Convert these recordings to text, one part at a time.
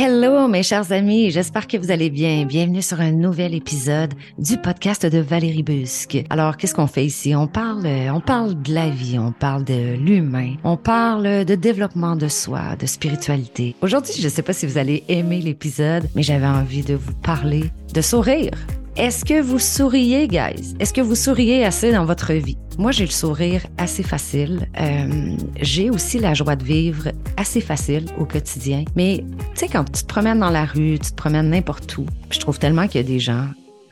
Hello mes chers amis, j'espère que vous allez bien. Bienvenue sur un nouvel épisode du podcast de Valérie Busque. Alors, qu'est-ce qu'on fait ici? On parle on parle de la vie, on parle de l'humain, on parle de développement de soi, de spiritualité. Aujourd'hui, je ne sais pas si vous allez aimer l'épisode, mais j'avais envie de vous parler de sourire. Est-ce que vous souriez, guys? Est-ce que vous souriez assez dans votre vie? Moi, j'ai le sourire assez facile. Euh, j'ai aussi la joie de vivre assez facile au quotidien. Mais tu sais, quand tu te promènes dans la rue, tu te promènes n'importe où, je trouve tellement qu'il y a des gens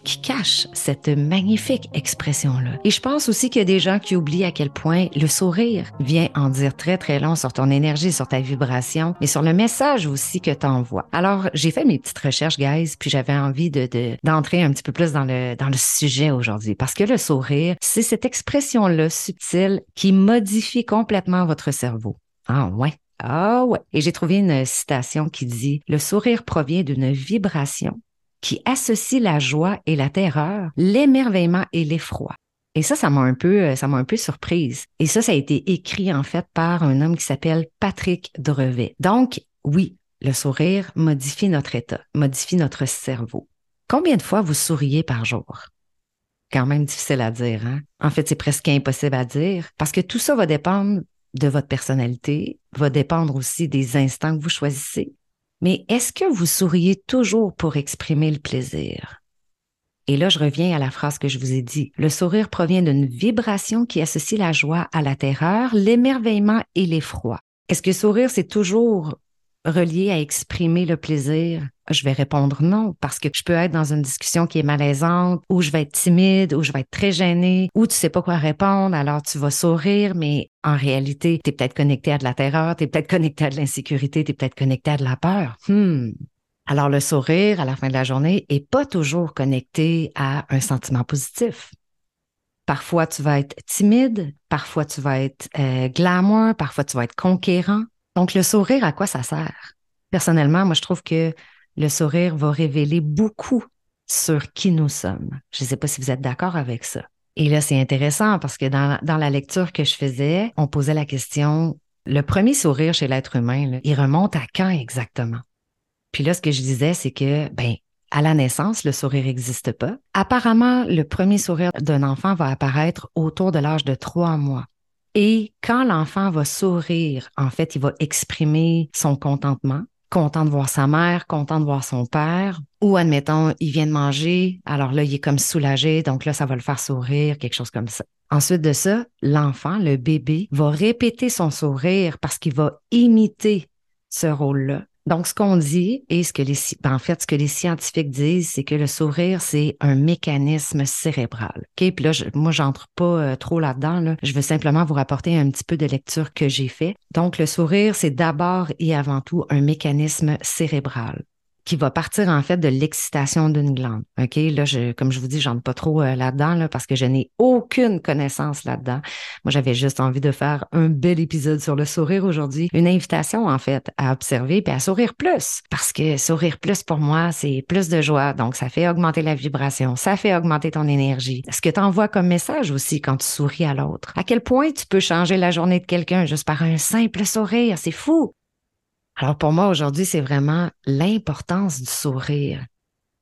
qui cache cette magnifique expression-là. Et je pense aussi qu'il y a des gens qui oublient à quel point le sourire vient en dire très, très long sur ton énergie, sur ta vibration, mais sur le message aussi que tu envoies. Alors, j'ai fait mes petites recherches, guys, puis j'avais envie de, d'entrer un petit peu plus dans le, dans le sujet aujourd'hui, parce que le sourire, c'est cette expression-là subtile qui modifie complètement votre cerveau. Ah ouais. Ah ouais. Et j'ai trouvé une citation qui dit, le sourire provient d'une vibration qui associe la joie et la terreur, l'émerveillement et l'effroi. Et ça, ça m'a un peu, euh, ça m'a un peu surprise. Et ça, ça a été écrit en fait par un homme qui s'appelle Patrick Drevet. Donc, oui, le sourire modifie notre état, modifie notre cerveau. Combien de fois vous souriez par jour? Quand même difficile à dire, hein? En fait, c'est presque impossible à dire parce que tout ça va dépendre de votre personnalité, va dépendre aussi des instants que vous choisissez, mais est-ce que vous souriez toujours pour exprimer le plaisir? Et là, je reviens à la phrase que je vous ai dit. Le sourire provient d'une vibration qui associe la joie à la terreur, l'émerveillement et l'effroi. Est-ce que sourire, c'est toujours relié à exprimer le plaisir? Je vais répondre non, parce que je peux être dans une discussion qui est malaisante, ou je vais être timide, ou je vais être très gênée, ou tu sais pas quoi répondre, alors tu vas sourire, mais en réalité, tu es peut-être connecté à de la terreur, tu es peut-être connecté à de l'insécurité, tu es peut-être connecté à de la peur. Hmm. Alors le sourire à la fin de la journée est pas toujours connecté à un sentiment positif. Parfois, tu vas être timide, parfois, tu vas être euh, glamour, parfois, tu vas être conquérant. Donc, le sourire, à quoi ça sert? Personnellement, moi, je trouve que le sourire va révéler beaucoup sur qui nous sommes. Je ne sais pas si vous êtes d'accord avec ça. Et là, c'est intéressant parce que dans, la lecture que je faisais, on posait la question, le premier sourire chez l'être humain, il remonte à quand exactement? Puis là, ce que je disais, c'est que, ben, à la naissance, le sourire n'existe pas. Apparemment, le premier sourire d'un enfant va apparaître autour de l'âge de trois mois. Et quand l'enfant va sourire, en fait, il va exprimer son contentement, content de voir sa mère, content de voir son père, ou admettons, il vient de manger, alors là, il est comme soulagé, donc là, ça va le faire sourire, quelque chose comme ça. Ensuite de ça, l'enfant, le bébé, va répéter son sourire parce qu'il va imiter ce rôle-là. Donc, ce qu'on dit et ce que les, ben, en fait, ce que les scientifiques disent, c'est que le sourire, c'est un mécanisme cérébral. OK? Puis là, je, moi, j'entre pas euh, trop là-dedans. Là. Je veux simplement vous rapporter un petit peu de lecture que j'ai fait. Donc, le sourire, c'est d'abord et avant tout un mécanisme cérébral qui va partir en fait de l'excitation d'une glande. OK, là je comme je vous dis, j'entre pas trop euh, là-dedans là, parce que je n'ai aucune connaissance là-dedans. Moi, j'avais juste envie de faire un bel épisode sur le sourire aujourd'hui, une invitation en fait à observer puis à sourire plus parce que sourire plus pour moi, c'est plus de joie. Donc ça fait augmenter la vibration, ça fait augmenter ton énergie. Ce que tu envoies comme message aussi quand tu souris à l'autre? À quel point tu peux changer la journée de quelqu'un juste par un simple sourire, c'est fou. Alors pour moi aujourd'hui, c'est vraiment l'importance du sourire.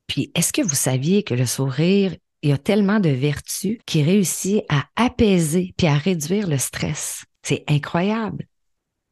Puis est-ce que vous saviez que le sourire, il y a tellement de vertus qui réussit à apaiser puis à réduire le stress? C'est incroyable.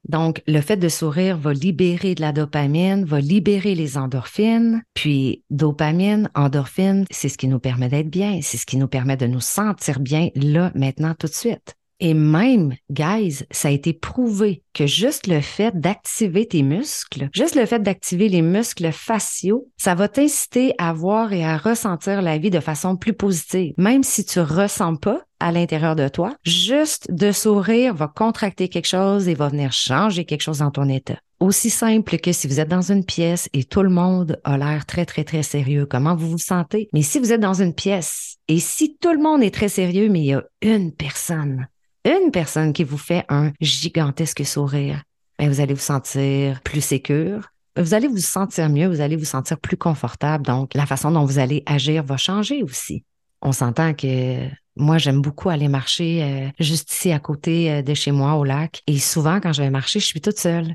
Donc, le fait de sourire va libérer de la dopamine, va libérer les endorphines. Puis, dopamine, endorphine, c'est ce qui nous permet d'être bien, c'est ce qui nous permet de nous sentir bien là, maintenant, tout de suite. Et même, guys, ça a été prouvé que juste le fait d'activer tes muscles, juste le fait d'activer les muscles faciaux, ça va t'inciter à voir et à ressentir la vie de façon plus positive. Même si tu ressens pas à l'intérieur de toi, juste de sourire va contracter quelque chose et va venir changer quelque chose dans ton état. Aussi simple que si vous êtes dans une pièce et tout le monde a l'air très, très, très sérieux, comment vous vous sentez? Mais si vous êtes dans une pièce et si tout le monde est très sérieux, mais il y a une personne une personne qui vous fait un gigantesque sourire, ben, vous allez vous sentir plus sécure. Vous allez vous sentir mieux, vous allez vous sentir plus confortable. Donc, la façon dont vous allez agir va changer aussi. On s'entend que moi, j'aime beaucoup aller marcher euh, juste ici à côté euh, de chez moi au lac. Et souvent, quand je vais marcher, je suis toute seule.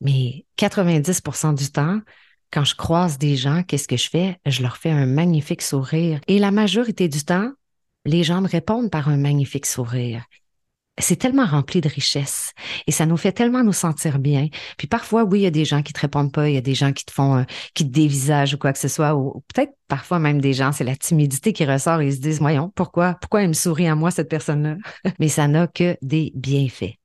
Mais 90% du temps, Quand je croise des gens, qu'est-ce que je fais? Je leur fais un magnifique sourire. Et la majorité du temps, les gens me répondent par un magnifique sourire c'est tellement rempli de richesse et ça nous fait tellement nous sentir bien. Puis parfois, oui, il y a des gens qui te répondent pas, il y a des gens qui te font, euh, qui te dévisagent ou quoi que ce soit, ou, peut-être parfois même des gens, c'est la timidité qui ressort et ils se disent, voyons, pourquoi, pourquoi elle me sourit à moi, cette personne-là? Mais ça n'a que des bienfaits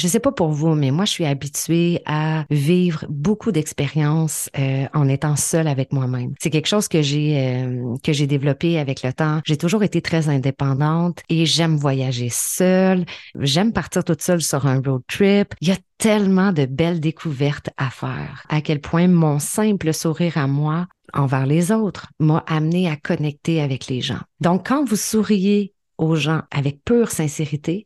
je sais pas pour vous, mais moi, je suis habituée à vivre beaucoup d'expériences euh, en étant seule avec moi-même. C'est quelque chose que j'ai euh, que j'ai développé avec le temps. J'ai toujours été très indépendante et j'aime voyager seule. J'aime partir toute seule sur un road trip. Il y a tellement de belles découvertes à faire. À quel point mon simple sourire à moi envers les autres m'a amené à connecter avec les gens. Donc, quand vous souriez aux gens avec pure sincérité,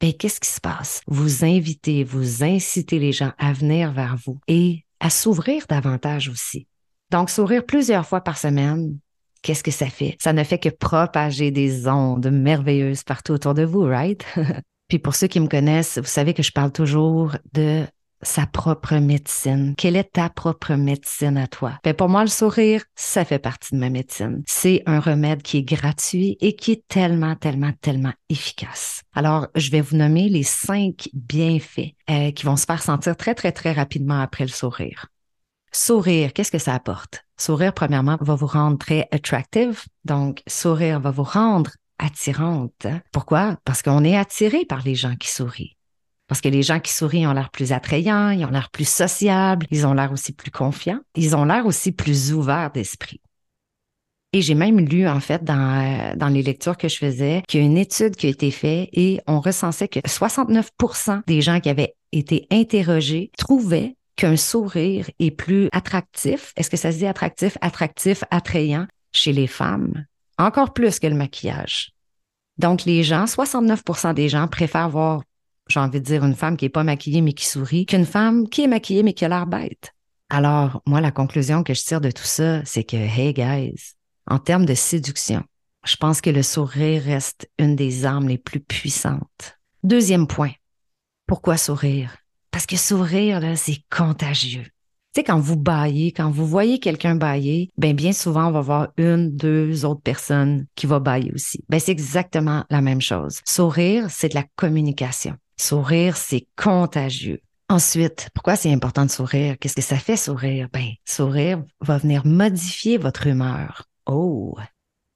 ben, qu'est-ce qui se passe? Vous invitez, vous incitez les gens à venir vers vous et à s'ouvrir davantage aussi. Donc, sourire plusieurs fois par semaine, qu'est-ce que ça fait? Ça ne fait que propager des ondes merveilleuses partout autour de vous, right? Puis pour ceux qui me connaissent, vous savez que je parle toujours de sa propre médecine. Quelle est ta propre médecine à toi? Ben pour moi, le sourire, ça fait partie de ma médecine. C'est un remède qui est gratuit et qui est tellement, tellement, tellement efficace. Alors, je vais vous nommer les cinq bienfaits euh, qui vont se faire sentir très, très, très rapidement après le sourire. Sourire, qu'est-ce que ça apporte? Sourire, premièrement, va vous rendre très attractive. Donc, sourire va vous rendre attirante. Pourquoi? Parce qu'on est attiré par les gens qui sourient. Parce que les gens qui sourient ont l'air plus attrayants, ils ont l'air plus sociables, ils ont l'air aussi plus confiants, ils ont l'air aussi plus ouverts d'esprit. Et j'ai même lu, en fait, dans, euh, les lectures que je faisais, qu'il y a une étude qui a été faite et on recensait que 69% des gens qui avaient été interrogés trouvaient qu'un sourire est plus attractif. Est-ce que ça se dit attractif, attractif, attrayant chez les femmes? Encore plus que le maquillage. Donc, les gens, 69% des gens préfèrent voir j'ai envie de dire une femme qui est pas maquillée mais qui sourit, qu'une femme qui est maquillée mais qui a l'air bête. Alors, moi, la conclusion que je tire de tout ça, c'est que, hey guys, en termes de séduction, je pense que le sourire reste une des armes les plus puissantes. Deuxième point. Pourquoi sourire? Parce que sourire, là, c'est contagieux. Tu sais, quand vous baillez, quand vous voyez quelqu'un bailler, ben bien souvent, on va voir une, deux autres personnes qui vont bailler aussi. Ben c'est exactement la même chose. Sourire, c'est de la communication. Sourire, c'est contagieux. Ensuite, pourquoi c'est important de sourire? Qu'est-ce que ça fait sourire? Ben, sourire va venir modifier votre humeur. Oh!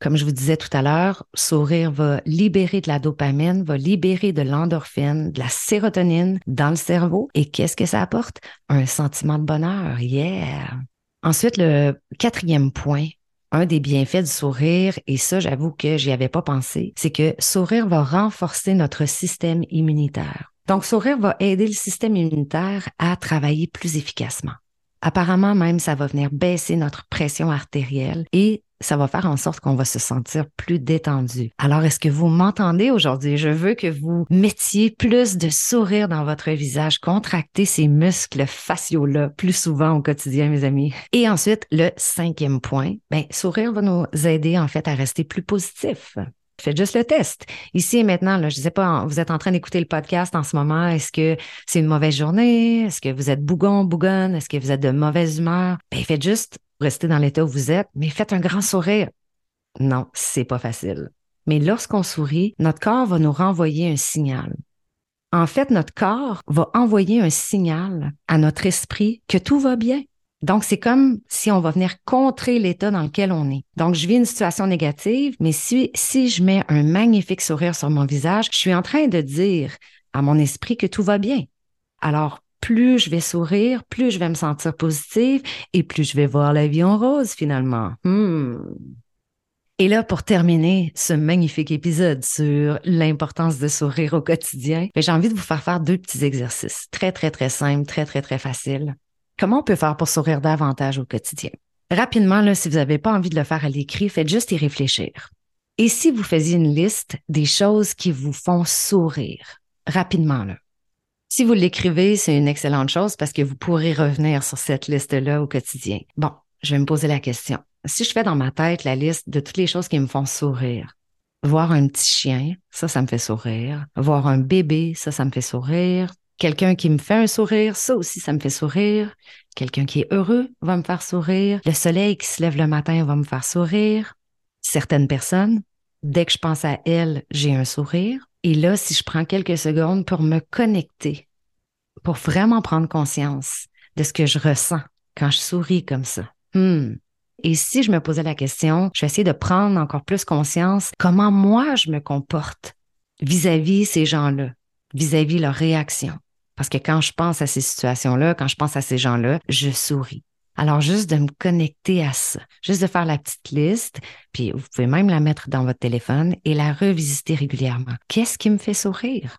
Comme je vous disais tout à l'heure, sourire va libérer de la dopamine, va libérer de l'endorphine, de la sérotonine dans le cerveau. Et qu'est-ce que ça apporte? Un sentiment de bonheur. Yeah! Ensuite, le quatrième point, un des bienfaits du sourire, et ça, j'avoue que j'y avais pas pensé, c'est que sourire va renforcer notre système immunitaire. Donc, sourire va aider le système immunitaire à travailler plus efficacement. Apparemment, même, ça va venir baisser notre pression artérielle et ça va faire en sorte qu'on va se sentir plus détendu. Alors, est-ce que vous m'entendez aujourd'hui? Je veux que vous mettiez plus de sourire dans votre visage, contractez ces muscles faciaux-là plus souvent au quotidien, mes amis. Et ensuite, le cinquième point, ben, sourire va nous aider en fait à rester plus positif. Faites juste le test. Ici et maintenant, je ne sais pas, vous êtes en train d'écouter le podcast en ce moment. Est-ce que c'est une mauvaise journée? Est-ce que vous êtes bougon, bougonne? Est-ce que vous êtes de mauvaise humeur? Ben, faites juste rester dans l'état où vous êtes, mais faites un grand sourire. Non, c'est pas facile. Mais lorsqu'on sourit, notre corps va nous renvoyer un signal. En fait, notre corps va envoyer un signal à notre esprit que tout va bien. Donc, c'est comme si on va venir contrer l'état dans lequel on est. Donc, je vis une situation négative, mais si, si je mets un magnifique sourire sur mon visage, je suis en train de dire à mon esprit que tout va bien. Alors, plus je vais sourire, plus je vais me sentir positive et plus je vais voir la vie en rose finalement. Hmm. Et là, pour terminer ce magnifique épisode sur l'importance de sourire au quotidien, ben, j'ai envie de vous faire faire deux petits exercices très, très, très simples, très, très, très faciles. Comment on peut faire pour sourire davantage au quotidien? Rapidement, si vous n'avez pas envie de le faire à l'écrit, faites juste y réfléchir. Et si vous faisiez une liste des choses qui vous font sourire, rapidement, là, si vous l'écrivez, c'est une excellente chose parce que vous pourrez revenir sur cette liste-là au quotidien. Bon, je vais me poser la question. Si je fais dans ma tête la liste de toutes les choses qui me font sourire, voir un petit chien, ça, ça me fait sourire. Voir un bébé, ça, ça me fait sourire. Quelqu'un qui me fait un sourire, ça aussi, ça me fait sourire. Quelqu'un qui est heureux va me faire sourire. Le soleil qui se lève le matin va me faire sourire. Certaines personnes, dès que je pense à elles, j'ai un sourire. Et là, si je prends quelques secondes pour me connecter, pour vraiment prendre conscience de ce que je ressens quand je souris comme ça. Hmm. Et si je me posais la question, je vais essayer de prendre encore plus conscience comment moi je me comporte vis-à-vis ces gens-là, vis-à-vis leur réaction. Parce que quand je pense à ces situations-là, quand je pense à ces gens-là, je souris. Alors, juste de me connecter à ça, juste de faire la petite liste, puis vous pouvez même la mettre dans votre téléphone et la revisiter régulièrement. Qu'est-ce qui me fait sourire?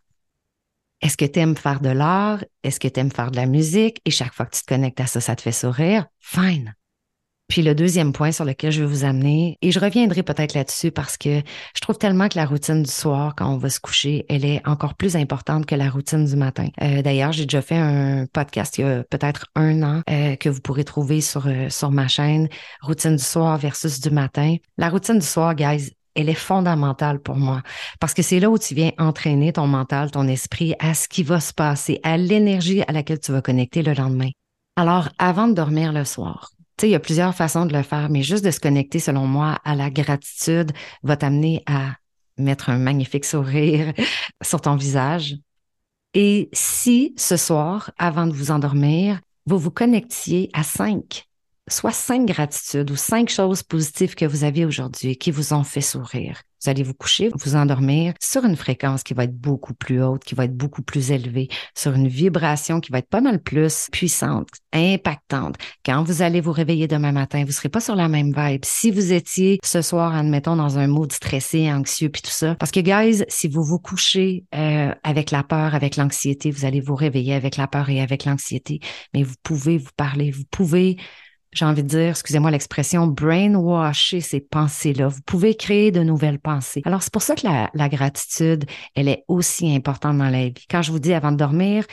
Est-ce que tu aimes faire de l'art? Est-ce que tu aimes faire de la musique? Et chaque fois que tu te connectes à ça, ça te fait sourire? Fine. Puis le deuxième point sur lequel je vais vous amener, et je reviendrai peut-être là-dessus parce que je trouve tellement que la routine du soir, quand on va se coucher, elle est encore plus importante que la routine du matin. Euh, D'ailleurs, j'ai déjà fait un podcast il y a peut-être un an euh, que vous pourrez trouver sur, euh, sur ma chaîne, routine du soir versus du matin. La routine du soir, guys, elle est fondamentale pour moi parce que c'est là où tu viens entraîner ton mental, ton esprit à ce qui va se passer, à l'énergie à laquelle tu vas connecter le lendemain. Alors, avant de dormir le soir, tu sais, il y a plusieurs façons de le faire, mais juste de se connecter, selon moi, à la gratitude va t'amener à mettre un magnifique sourire sur ton visage. Et si ce soir, avant de vous endormir, vous vous connectiez à cinq, soit cinq gratitudes ou cinq choses positives que vous avez aujourd'hui qui vous ont fait sourire, vous allez vous coucher, vous endormir sur une fréquence qui va être beaucoup plus haute, qui va être beaucoup plus élevée, sur une vibration qui va être pas mal plus puissante, impactante. Quand vous allez vous réveiller demain matin, vous serez pas sur la même vibe. Si vous étiez ce soir, admettons, dans un mood stressé, anxieux, puis tout ça. Parce que, guys, si vous vous couchez euh, avec la peur, avec l'anxiété, vous allez vous réveiller avec la peur et avec l'anxiété. Mais vous pouvez vous parler, vous pouvez j'ai envie de dire, excusez-moi l'expression, brainwasher ces pensées-là. Vous pouvez créer de nouvelles pensées. Alors, c'est pour ça que la, gratitude, elle est aussi importante dans la vie. Quand je vous dis avant de dormir,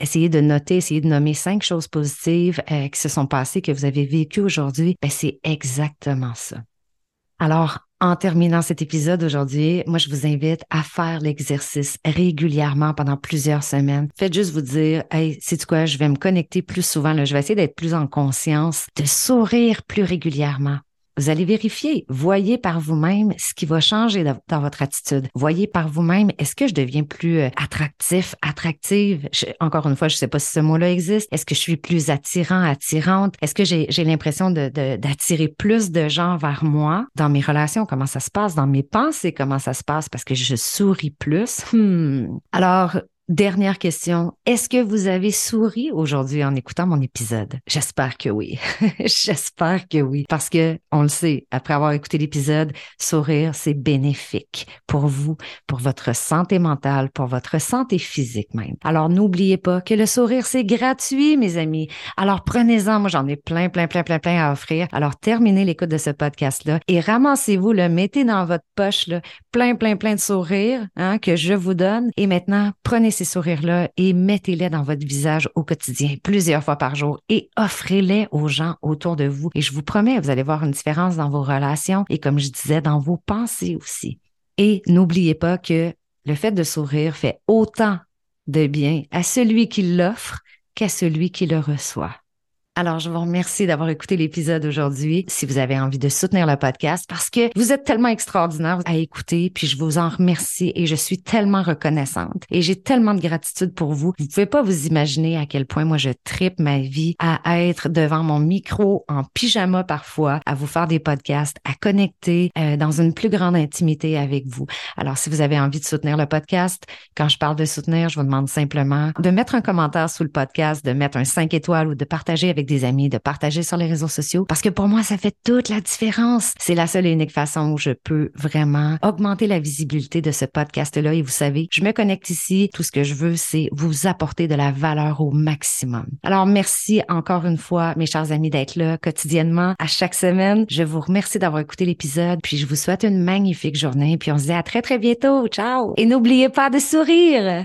essayez de noter, essayez de nommer cinq choses positives euh, qui se sont passées, que vous avez vécues aujourd'hui, ben, c'est exactement ça. Alors, en terminant cet épisode aujourd'hui, moi, je vous invite à faire l'exercice régulièrement pendant plusieurs semaines. Faites juste vous dire, hey, c'est quoi, je vais me connecter plus souvent, là, je vais essayer d'être plus en conscience, de sourire plus régulièrement. Vous allez vérifier, voyez par vous-même ce qui va changer dans votre attitude. Voyez par vous-même, est-ce que je deviens plus euh, attractif, attractive? encore une fois, je ne sais pas si ce mot-là existe. Est-ce que je suis plus attirant, attirante? Est-ce que j'ai l'impression d'attirer plus de gens vers moi dans mes relations? Comment ça se passe? Dans mes pensées, comment ça se passe? Parce que je souris plus? Hmm. Alors, Dernière question. Est-ce que vous avez souri aujourd'hui en écoutant mon épisode? J'espère que oui. J'espère que oui. Parce que, on le sait, après avoir écouté l'épisode, sourire, c'est bénéfique pour vous, pour votre santé mentale, pour votre santé physique même. Alors, n'oubliez pas que le sourire, c'est gratuit, mes amis. Alors, prenez-en. Moi, j'en ai plein, plein, plein, plein, plein à offrir. Alors, terminez l'écoute de ce podcast-là et ramassez-vous, le mettez dans votre poche, là, plein, plein, plein de sourires, hein, que je vous donne. Et maintenant, prenez ces sourires-là et mettez-les dans votre visage au quotidien, plusieurs fois par jour et offrez-les aux gens autour de vous. Et je vous promets, vous allez voir une différence dans vos relations et comme je disais, dans vos pensées aussi. Et n'oubliez pas que le fait de sourire fait autant de bien à celui qui l'offre qu'à celui qui le reçoit. Alors, je vous remercie d'avoir écouté l'épisode aujourd'hui. Si vous avez envie de soutenir le podcast, parce que vous êtes tellement extraordinaire à écouter, puis je vous en remercie et je suis tellement reconnaissante et j'ai tellement de gratitude pour vous. Vous pouvez pas vous imaginer à quel point moi je tripe ma vie à être devant mon micro en pyjama parfois, à vous faire des podcasts, à connecter euh, dans une plus grande intimité avec vous. Alors, si vous avez envie de soutenir le podcast, quand je parle de soutenir, je vous demande simplement de mettre un commentaire sous le podcast, de mettre un 5 étoiles ou de partager avec des amis, de partager sur les réseaux sociaux, parce que pour moi, ça fait toute la différence. C'est la seule et unique façon où je peux vraiment augmenter la visibilité de ce podcast-là. Et vous savez, je me connecte ici. Tout ce que je veux, c'est vous apporter de la valeur au maximum. Alors, merci encore une fois, mes chers amis, d'être là quotidiennement, à chaque semaine. Je vous remercie d'avoir écouté l'épisode, puis je vous souhaite une magnifique journée, puis on se dit à très, très bientôt. Ciao! Et n'oubliez pas de sourire!